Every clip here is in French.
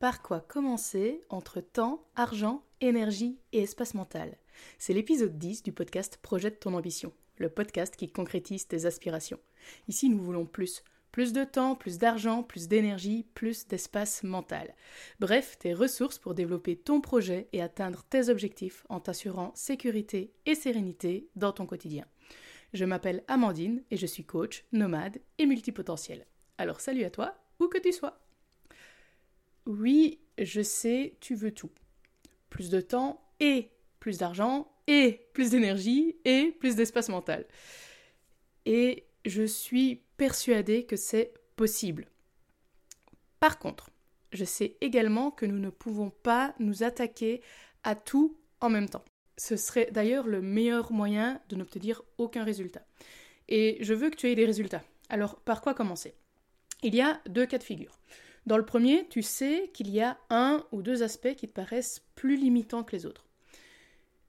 Par quoi commencer entre temps, argent, énergie et espace mental? C'est l'épisode 10 du podcast Projette ton ambition, le podcast qui concrétise tes aspirations. Ici, nous voulons plus. Plus de temps, plus d'argent, plus d'énergie, plus d'espace mental. Bref, tes ressources pour développer ton projet et atteindre tes objectifs en t'assurant sécurité et sérénité dans ton quotidien. Je m'appelle Amandine et je suis coach, nomade et multipotentiel. Alors salut à toi, où que tu sois. Oui, je sais, tu veux tout. Plus de temps et plus d'argent et plus d'énergie et plus d'espace mental. Et je suis persuadée que c'est possible. Par contre, je sais également que nous ne pouvons pas nous attaquer à tout en même temps. Ce serait d'ailleurs le meilleur moyen de n'obtenir aucun résultat. Et je veux que tu aies des résultats. Alors, par quoi commencer? Il y a deux cas de figure. Dans le premier, tu sais qu'il y a un ou deux aspects qui te paraissent plus limitants que les autres.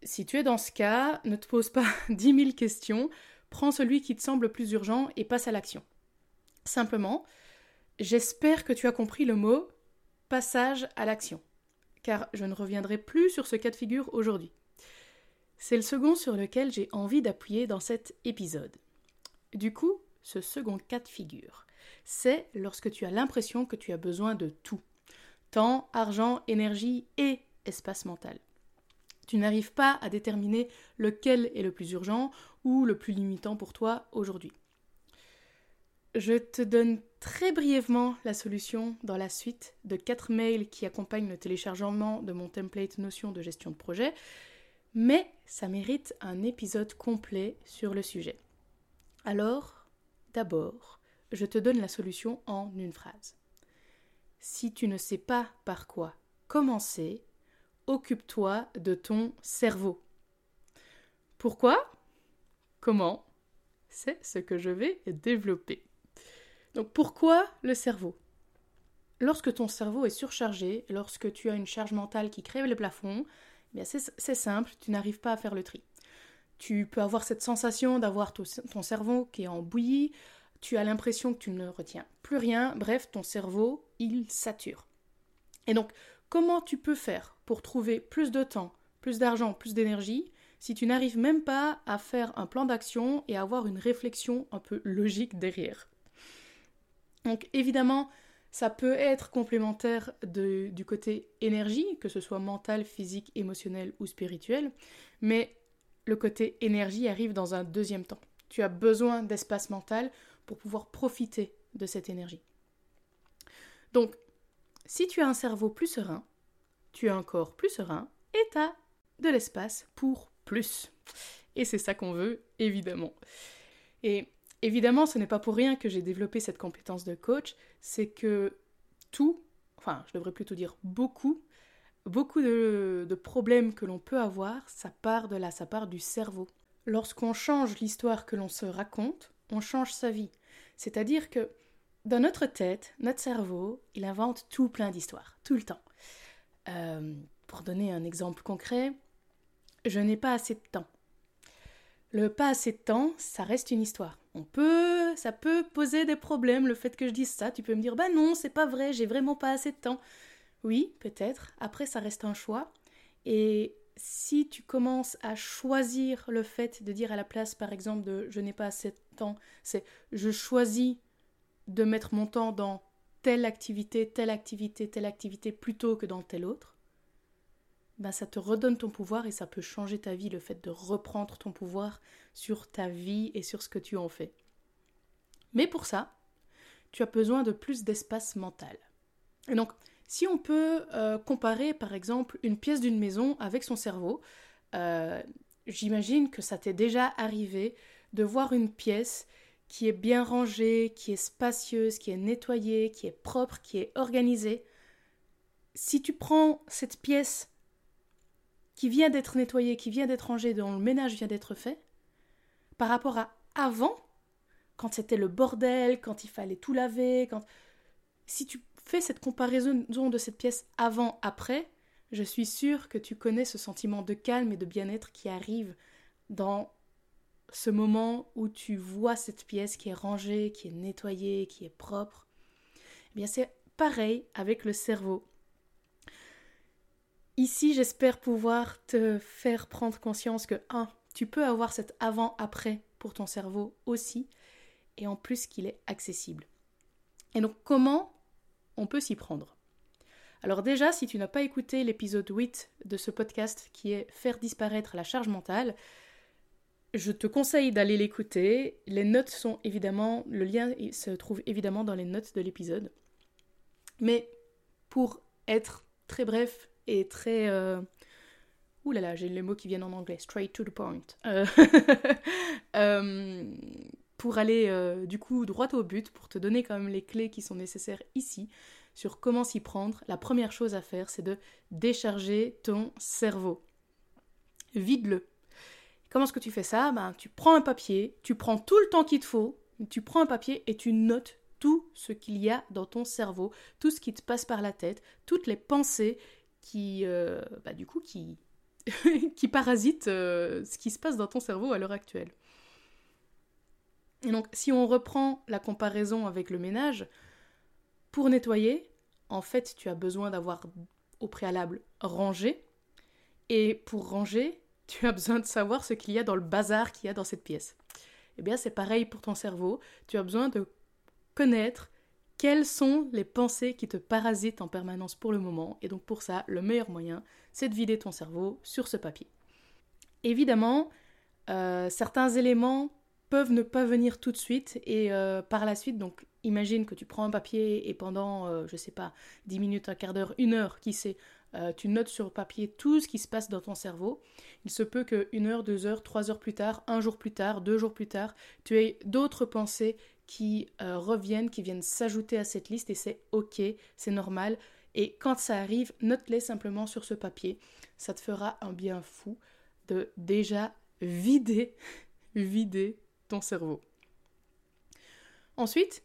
Si tu es dans ce cas, ne te pose pas dix mille questions, prends celui qui te semble plus urgent et passe à l'action. Simplement, j'espère que tu as compris le mot passage à l'action, car je ne reviendrai plus sur ce cas de figure aujourd'hui. C'est le second sur lequel j'ai envie d'appuyer dans cet épisode. Du coup, ce second cas de figure, c'est lorsque tu as l'impression que tu as besoin de tout. Temps, argent, énergie et espace mental. Tu n'arrives pas à déterminer lequel est le plus urgent ou le plus limitant pour toi aujourd'hui. Je te donne très brièvement la solution dans la suite de quatre mails qui accompagnent le téléchargement de mon template notion de gestion de projet mais ça mérite un épisode complet sur le sujet. Alors, d'abord, je te donne la solution en une phrase. Si tu ne sais pas par quoi commencer, occupe-toi de ton cerveau. Pourquoi? Comment? C'est ce que je vais développer. Donc pourquoi le cerveau? Lorsque ton cerveau est surchargé, lorsque tu as une charge mentale qui crève les plafonds, c'est simple, tu n'arrives pas à faire le tri. Tu peux avoir cette sensation d'avoir ton, cerveau qui est en bouillie, tu as l'impression que tu ne retiens plus rien, bref, ton cerveau, il sature. Et donc, comment tu peux faire pour trouver plus de temps, plus d'argent, plus d'énergie, si tu n'arrives même pas à faire un plan d'action et avoir une réflexion un peu logique derrière? Donc, évidemment, ça peut être complémentaire du côté énergie, que ce soit mental, physique, émotionnel ou spirituel, mais le côté énergie arrive dans un deuxième temps. Tu as besoin d'espace mental pour pouvoir profiter de cette énergie. Donc, si tu as un cerveau plus serein, tu as un corps plus serein et tu as de l'espace pour plus. Et c'est ça qu'on veut, évidemment. Et Évidemment, ce n'est pas pour rien que j'ai développé cette compétence de coach, c'est que tout, enfin je devrais plutôt dire beaucoup, beaucoup de, problèmes que l'on peut avoir, ça part de là, ça part du cerveau. Lorsqu'on change l'histoire que l'on se raconte, on change sa vie. C'est-à-dire que dans notre tête, notre cerveau, il invente tout plein d'histoires, tout le temps. Euh, pour donner un exemple concret, je n'ai pas assez de temps. Le pas assez de temps, ça reste une histoire. On peut, ça peut poser des problèmes le fait que je dise ça. Tu peux me dire, bah non, c'est pas vrai, j'ai vraiment pas assez de temps. Oui, peut-être. Après, ça reste un choix. Et si tu commences à choisir le fait de dire à la place, par exemple, de je n'ai pas assez de temps, c'est je choisis de mettre mon temps dans telle activité, telle activité, telle activité plutôt que dans telle autre, ben ça te redonne ton pouvoir et ça peut changer ta vie, le fait de reprendre ton pouvoir sur ta vie et sur ce que tu en fais. Mais pour ça, tu as besoin de plus d'espace mental. Et donc, si on peut euh, comparer par exemple une pièce d'une maison avec son cerveau, euh, j'imagine que ça t'est déjà arrivé de voir une pièce qui est bien rangée, qui est spacieuse, qui est nettoyée, qui est propre, qui est organisée. Si tu prends cette pièce qui vient d'être nettoyé, qui vient d'être rangé, dont le ménage vient d'être fait, par rapport à avant, quand c'était le bordel, quand il fallait tout laver, quand... Si tu fais cette comparaison de cette pièce avant-après, je suis sûre que tu connais ce sentiment de calme et de bien-être qui arrive dans ce moment où tu vois cette pièce qui est rangée, qui est nettoyée, qui est propre. Eh bien, c'est pareil avec le cerveau. Ici, j'espère pouvoir te faire prendre conscience que, un, tu peux avoir cet avant-après pour ton cerveau aussi, et en plus qu'il est accessible. Et donc, comment on peut s'y prendre alors déjà, si tu n'as pas écouté l'épisode 8 de ce podcast qui est Faire disparaître la charge mentale, je te conseille d'aller l'écouter. Les notes sont évidemment, le lien se trouve évidemment dans les notes de l'épisode. Mais pour être très bref et très... Euh... Ouh là là, j'ai les mots qui viennent en anglais. Straight to the point. Euh, euh, pour aller euh, du coup droit au but, pour te donner quand même les clés qui sont nécessaires ici, sur comment s'y prendre, la première chose à faire, c'est de décharger ton cerveau. Vide-le. Comment est-ce que tu fais ça? Ben, Tu prends un papier, tu prends tout le temps qu'il te faut, tu prends un papier et tu notes tout ce qu'il y a dans ton cerveau, tout ce qui te passe par la tête, toutes les pensées qui, euh, bah, du coup, qui, qui parasitent euh, ce qui se passe dans ton cerveau à l'heure actuelle. Et donc, si on reprend la comparaison avec le ménage, pour nettoyer, en fait, tu as besoin d'avoir au préalable rangé. Et pour ranger, tu as besoin de savoir ce qu'il y a dans le bazar qu'il y a dans cette pièce. Eh bien, c'est pareil pour ton cerveau. Tu as besoin de connaître quelles sont les pensées qui te parasitent en permanence pour le moment. Et donc, pour ça, le meilleur moyen, c'est de vider ton cerveau sur ce papier. Évidemment, euh, certains éléments peuvent ne pas venir tout de suite et euh, par la suite, donc imagine que tu prends un papier et pendant, je euh, je sais pas, 10 minutes, un quart d'heure, une heure, qui sait, euh, tu notes sur papier tout ce qui se passe dans ton cerveau. Il se peut que une heure, deux heures, trois heures plus tard, un jour plus tard, deux jours plus tard, tu aies d'autres pensées qui reviennent, qui viennent s'ajouter à cette liste et c'est ok, c'est normal. Et quand ça arrive, note-les simplement sur ce papier. Ça te fera un bien fou de déjà vider, vider cerveau. Ensuite,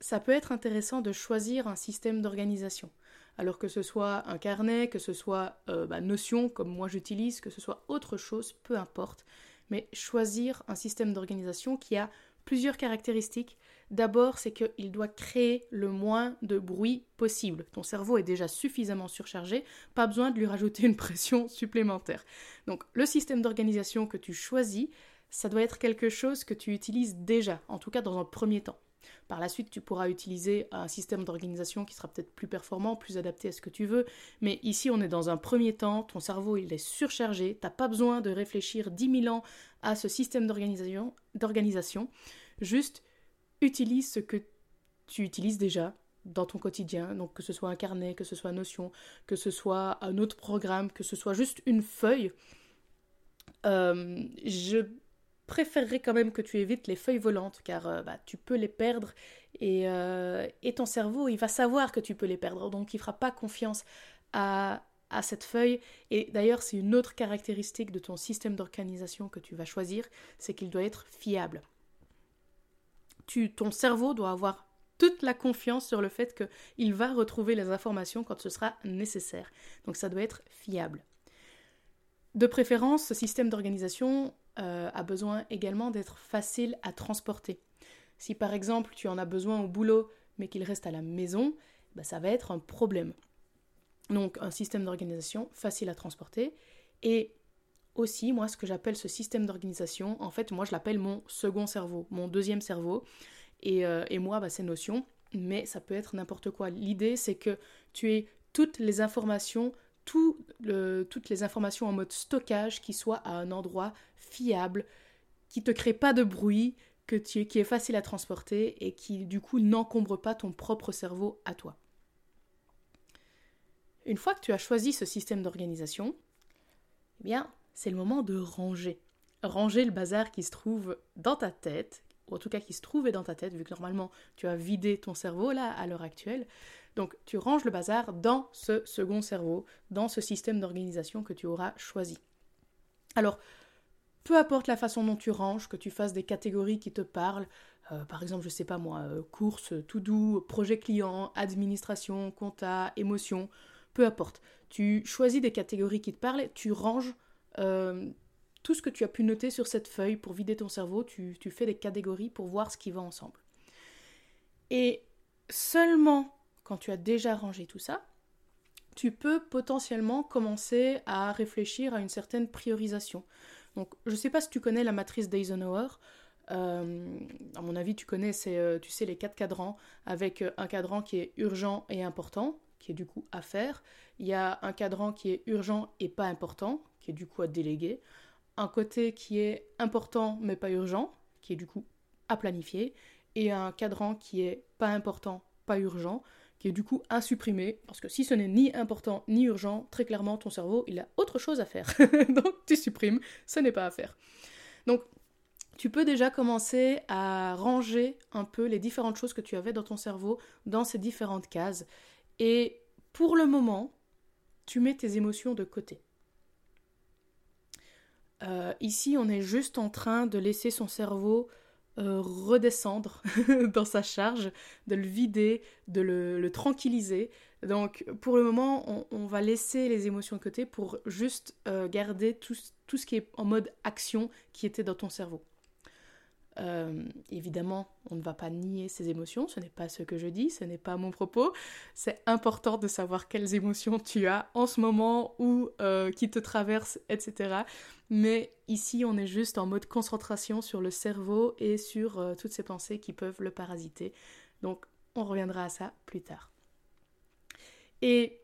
ça peut être intéressant de choisir un système d'organisation. Alors que ce soit un carnet, que ce soit euh, bah, Notion, comme moi j'utilise, que ce soit autre chose, peu importe. Mais choisir un système d'organisation qui a plusieurs caractéristiques. D'abord, c'est qu'il doit créer le moins de bruit possible. Ton cerveau est déjà suffisamment surchargé, pas besoin de lui rajouter une pression supplémentaire. Donc le système d'organisation que tu choisis, ça doit être quelque chose que tu utilises déjà, en tout cas dans un premier temps. Par la suite, tu pourras utiliser un système d'organisation qui sera peut-être plus performant, plus adapté à ce que tu veux. Mais ici, on est dans un premier temps, ton cerveau, il est surchargé, tu n'as pas besoin de réfléchir 10 000 ans à ce système d'organisation. Juste, utilise ce que tu utilises déjà dans ton quotidien, donc que ce soit un carnet, que ce soit Notion, que ce soit un autre programme, que ce soit juste une feuille. Euh, je préférerais quand même que tu évites les feuilles volantes car euh, bah, tu peux les perdre euh, et, ton cerveau il va savoir que tu peux les perdre donc il fera pas confiance à, à cette feuille et d'ailleurs c'est une autre caractéristique de ton système d'organisation que tu vas choisir c'est qu'il doit être fiable. Tu, ton cerveau doit avoir toute la confiance sur le fait qu'il va retrouver les informations quand ce sera nécessaire. Donc ça doit être fiable. De préférence, ce système d'organisation, euh, a besoin également d'être facile à transporter. Si par exemple tu en as besoin au boulot mais qu'il reste à la maison, bah, ça va être un problème. Donc un système d'organisation facile à transporter et aussi moi ce que j'appelle ce système d'organisation, en fait moi je l'appelle mon second cerveau, mon deuxième cerveau et, euh, moi bah, c'est Notion, mais ça peut être n'importe quoi. L'idée c'est que tu aies toutes les informations toutes les informations en mode stockage qui soient à un endroit fiable, qui te crée pas de bruit, que qui est facile à transporter et qui du coup n'encombre pas ton propre cerveau à toi. Une fois que tu as choisi ce système d'organisation, eh bien, c'est le moment de ranger. Ranger le bazar qui se trouve dans ta tête, ou en tout cas qui se trouvait dans ta tête, vu que normalement tu as vidé ton cerveau là à l'heure actuelle. Donc tu ranges le bazar dans ce second cerveau, dans ce système d'organisation que tu auras choisi. Alors, peu importe la façon dont tu ranges, que tu fasses des catégories qui te parlent, euh, par exemple, je sais pas moi, euh, course, tout doux, projet client, administration, compta, émotion, peu importe. Tu choisis des catégories qui te parlent, tu ranges euh, tout ce que tu as pu noter sur cette feuille pour vider ton cerveau, tu fais des catégories pour voir ce qui va ensemble. Et seulement quand tu as déjà rangé tout ça, tu peux potentiellement commencer à réfléchir à une certaine priorisation. Donc, je ne sais pas si tu connais la matrice d'Eisenhower. Euh, à mon avis, tu connais, euh, tu sais, les quatre cadrans, avec euh, un cadran qui est urgent et important, qui est du coup à faire. Il y a un cadran qui est urgent et pas important, qui est du coup à déléguer. Un côté qui est important mais pas urgent, qui est du coup à planifier. Et un cadran qui est pas important, pas urgent, qui est du coup à supprimer, parce que si ce n'est ni important ni urgent, très clairement ton cerveau il a autre chose à faire. Donc tu supprimes, ce n'est pas à faire. Donc tu peux déjà commencer à ranger un peu les différentes choses que tu avais dans ton cerveau dans ces différentes cases. Et pour le moment, tu mets tes émotions de côté. Euh, ici, on est juste en train de laisser son cerveau euh, redescendre dans sa charge, de le vider, de le, tranquilliser. Donc pour le moment, on, va laisser les émotions de côté pour juste euh, garder tout, tout, ce qui est en mode action qui était dans ton cerveau. Euh, évidemment, on ne va pas nier ses émotions, ce n'est pas ce que je dis, ce n'est pas mon propos. C'est important de savoir quelles émotions tu as en ce moment ou euh, qui te traversent, etc. Mais ici, on est juste en mode concentration sur le cerveau et sur euh, toutes ces pensées qui peuvent le parasiter. Donc, on reviendra à ça plus tard. Et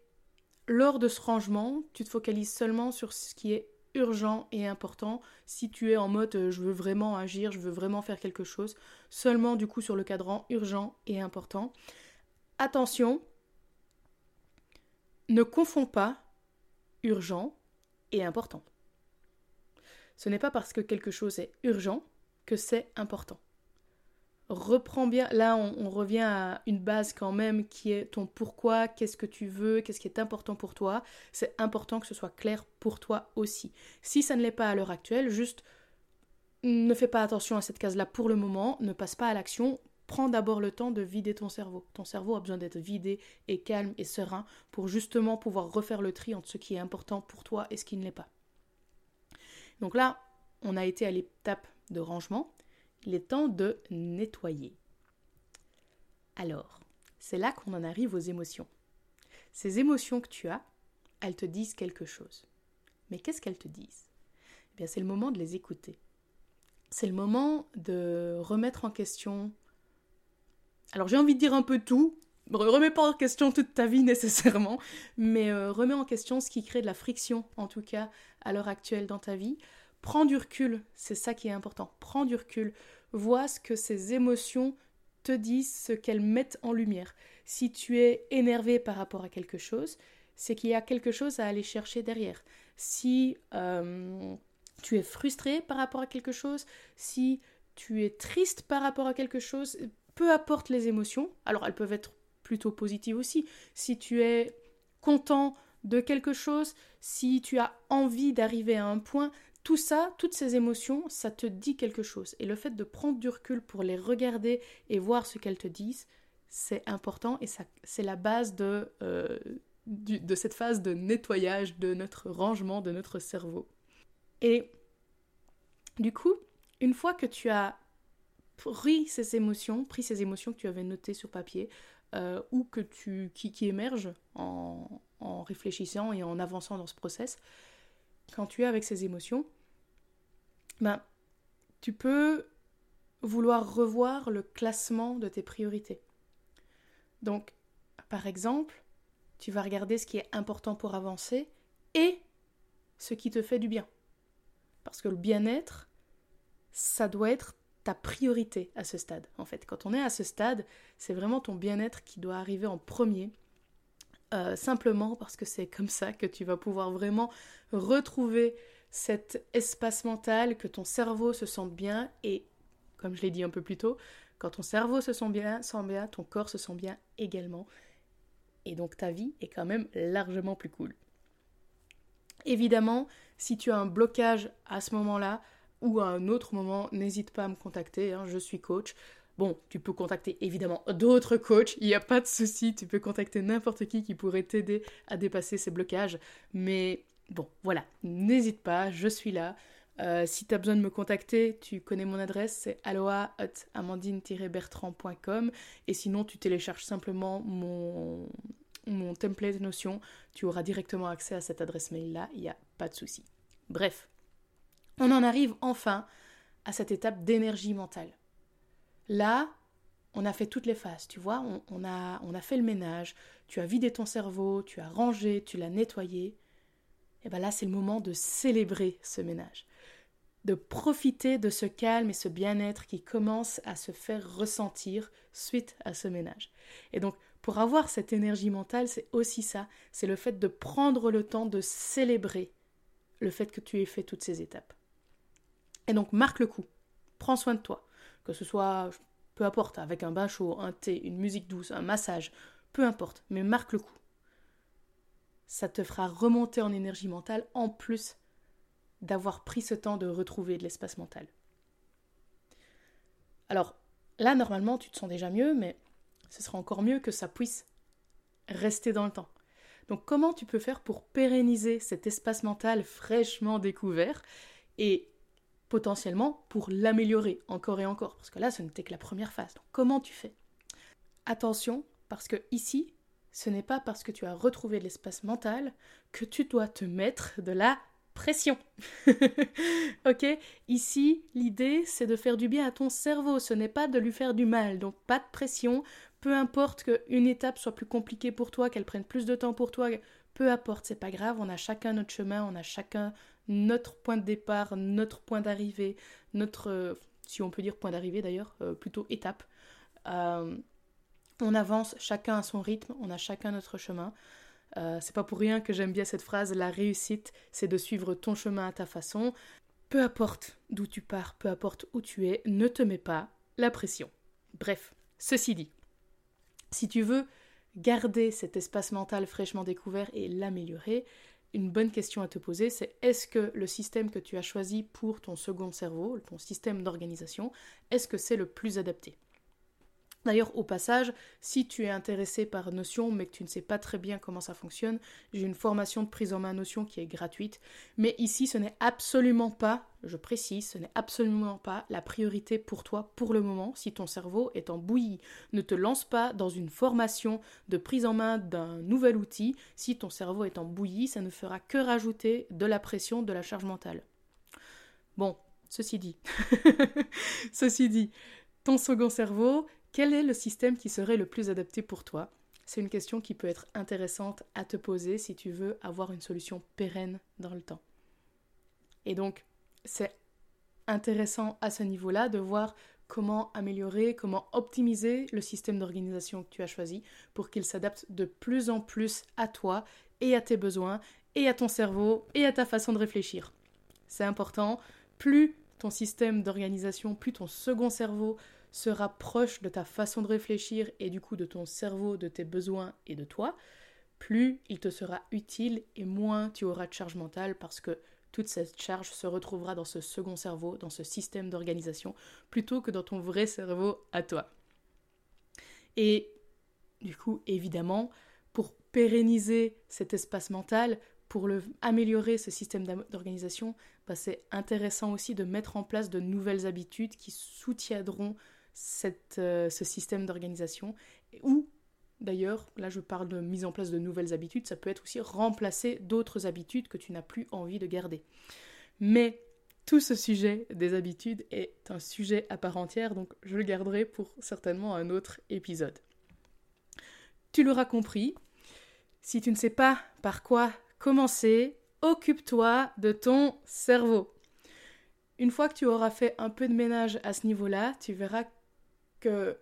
lors de ce rangement, tu te focalises seulement sur ce qui est urgent et important si tu es en mode euh, je veux vraiment agir, je veux vraiment faire quelque chose, seulement du coup sur le cadran urgent et important. Attention, ne confonds pas urgent et important. Ce n'est pas parce que quelque chose est urgent que c'est important reprends bien. Là, on, revient à une base quand même qui est ton pourquoi, qu'est-ce que tu veux, qu'est-ce qui est important pour toi. C'est important que ce soit clair pour toi aussi. Si ça ne l'est pas à l'heure actuelle, juste ne fais pas attention à cette case-là pour le moment, ne passe pas à l'action. Prends d'abord le temps de vider ton cerveau. Ton cerveau a besoin d'être vidé et calme et serein pour justement pouvoir refaire le tri entre ce qui est important pour toi et ce qui ne l'est pas. Donc là, on a été à l'étape de rangement il est temps de nettoyer. Alors, c'est là qu'on en arrive aux émotions. Ces émotions que tu as, elles te disent quelque chose. Mais qu'est-ce qu'elles te disent? Eh bien, c'est le moment de les écouter. C'est le moment de remettre en question. Alors, j'ai envie de dire un peu tout. Remets pas en question toute ta vie nécessairement, mais euh, remets en question ce qui crée de la friction, en tout cas à l'heure actuelle dans ta vie. Prends du recul, c'est ça qui est important. Prends du recul, vois ce que ces émotions te disent, ce qu'elles mettent en lumière. Si tu es énervé par rapport à quelque chose, c'est qu'il y a quelque chose à aller chercher derrière. Si euh, tu es frustré par rapport à quelque chose, si tu es triste par rapport à quelque chose, peu importe les émotions, alors elles peuvent être plutôt positives aussi. Si tu es content de quelque chose, si tu as envie d'arriver à un point, tout ça, toutes ces émotions, ça te dit quelque chose. Et le fait de prendre du recul pour les regarder et voir ce qu'elles te disent, c'est important et c'est la base de, euh, de cette phase de nettoyage de notre rangement, de notre cerveau. Et du coup, une fois que tu as pris ces émotions, pris ces émotions que tu avais notées sur papier, euh, ou que tu, qui, qui émergent en, en réfléchissant et en avançant dans ce process, quand tu es avec ces émotions, ben, tu peux vouloir revoir le classement de tes priorités. Donc, par exemple, tu vas regarder ce qui est important pour avancer et ce qui te fait du bien. Parce que le bien-être, ça doit être ta priorité à ce stade. En fait, quand on est à ce stade, c'est vraiment ton bien-être qui doit arriver en premier euh, simplement parce que c'est comme ça que tu vas pouvoir vraiment retrouver cet espace mental, que ton cerveau se sente bien et, comme je l'ai dit un peu plus tôt, quand ton cerveau se sent bien, sent bien, ton corps se sent bien également. Et donc ta vie est quand même largement plus cool. Évidemment, si tu as un blocage à ce moment-là ou à un autre moment, n'hésite pas à me contacter, hein, je suis coach. Bon, tu peux contacter évidemment d'autres coachs, il n'y a pas de souci, tu peux contacter n'importe qui qui pourrait t'aider à dépasser ces blocages. Mais bon, voilà, n'hésite pas, je suis là. Euh, si tu as besoin de me contacter, tu connais mon adresse, c'est aloha.amandine-bertrand.com et sinon tu télécharges simplement mon, mon template Notion, tu auras directement accès à cette adresse mail-là, il n'y a pas de souci. Bref, on en arrive enfin à cette étape d'énergie mentale. Là, on a fait toutes les phases, tu vois, on, a, on a fait le ménage, tu as vidé ton cerveau, tu as rangé, tu l'as nettoyé. Et bien là, c'est le moment de célébrer ce ménage, de profiter de ce calme et ce bien-être qui commence à se faire ressentir suite à ce ménage. Et donc, pour avoir cette énergie mentale, c'est aussi ça, c'est le fait de prendre le temps de célébrer le fait que tu aies fait toutes ces étapes. Et donc, marque le coup, prends soin de toi, que ce soit, peu importe, avec un bain chaud, un thé, une musique douce, un massage, peu importe, mais marque le coup. Ça te fera remonter en énergie mentale en plus d'avoir pris ce temps de retrouver de l'espace mental. Alors là, normalement, tu te sens déjà mieux, mais ce sera encore mieux que ça puisse rester dans le temps. Donc comment tu peux faire pour pérenniser cet espace mental fraîchement découvert et potentiellement pour l'améliorer encore et encore Parce que là, ce n'était que la première phase. Donc comment tu fais? Attention, parce que ici, ce n'est pas parce que tu as retrouvé l'espace mental que tu dois te mettre de la pression. ok? Ici, l'idée, c'est de faire du bien à ton cerveau, ce n'est pas de lui faire du mal. Donc, pas de pression, peu importe qu'une étape soit plus compliquée pour toi, qu'elle prenne plus de temps pour toi, peu importe, c'est pas grave, on a chacun notre chemin, on a chacun notre point de départ, notre point d'arrivée, notre, euh, si on peut dire point d'arrivée d'ailleurs, euh, plutôt étape. Euh, on avance chacun à son rythme, on a chacun notre chemin. C'est pas pour rien que j'aime bien cette phrase la réussite, c'est de suivre ton chemin à ta façon. Peu importe d'où tu pars, peu importe où tu es, ne te mets pas la pression. Bref, ceci dit, si tu veux garder cet espace mental fraîchement découvert et l'améliorer, une bonne question à te poser, c'est est-ce que le système que tu as choisi pour ton second cerveau, ton système d'organisation, est-ce que c'est le plus adapté? D'ailleurs, au passage, si tu es intéressé par Notion mais que tu ne sais pas très bien comment ça fonctionne, j'ai une formation de prise en main Notion qui est gratuite. Mais ici, ce n'est absolument pas, je précise, ce n'est absolument pas la priorité pour toi pour le moment si ton cerveau est en bouillie. Ne te lance pas dans une formation de prise en main d'un nouvel outil. Si ton cerveau est en bouillie, ça ne fera que rajouter de la pression, de la charge mentale. Bon, ceci dit, ceci dit, ton second cerveau, quel est le système qui serait le plus adapté pour toi? C'est une question qui peut être intéressante à te poser si tu veux avoir une solution pérenne dans le temps. Et donc, c'est intéressant à ce niveau-là de voir comment améliorer, comment optimiser le système d'organisation que tu as choisi pour qu'il s'adapte de plus en plus à toi et à tes besoins et à ton cerveau et à ta façon de réfléchir. C'est important, plus ton système d'organisation, plus ton second cerveau se rapproche de ta façon de réfléchir et du coup de ton cerveau, de tes besoins et de toi, plus il te sera utile et moins tu auras de charge mentale parce que toute cette charge se retrouvera dans ce second cerveau, dans ce système d'organisation, plutôt que dans ton vrai cerveau à toi. Et du coup, évidemment, pour pérenniser cet espace mental, pour améliorer ce système d'organisation, bah, c'est intéressant aussi de mettre en place de nouvelles habitudes qui soutiendront euh, ce système d'organisation, ou d'ailleurs, là je parle de mise en place de nouvelles habitudes, ça peut être aussi remplacer d'autres habitudes que tu n'as plus envie de garder. Mais tout ce sujet des habitudes est un sujet à part entière, donc je le garderai pour certainement un autre épisode. Tu l'auras compris, si tu ne sais pas par quoi commencer, occupe-toi de ton cerveau. Une fois que tu auras fait un peu de ménage à ce niveau-là, tu verras que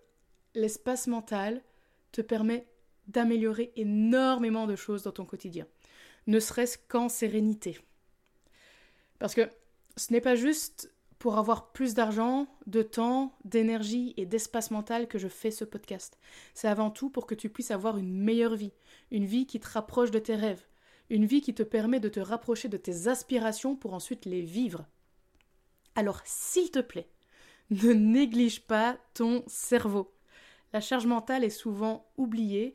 l'espace mental te permet d'améliorer énormément de choses dans ton quotidien, ne serait-ce qu'en sérénité. Parce que ce n'est pas juste pour avoir plus d'argent, de temps, d'énergie et d'espace mental que je fais ce podcast. C'est avant tout pour que tu puisses avoir une meilleure vie, une vie qui te rapproche de tes rêves, une vie qui te permet de te rapprocher de tes aspirations pour ensuite les vivre. Alors, s'il te plaît, ne néglige pas ton cerveau. La charge mentale est souvent oubliée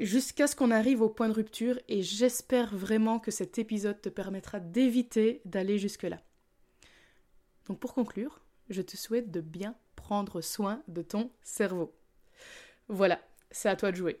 jusqu'à ce qu'on arrive au point de rupture et j'espère vraiment que cet épisode te permettra d'éviter d'aller jusque-là. Donc pour conclure, je te souhaite de bien prendre soin de ton cerveau. Voilà, c'est à toi de jouer.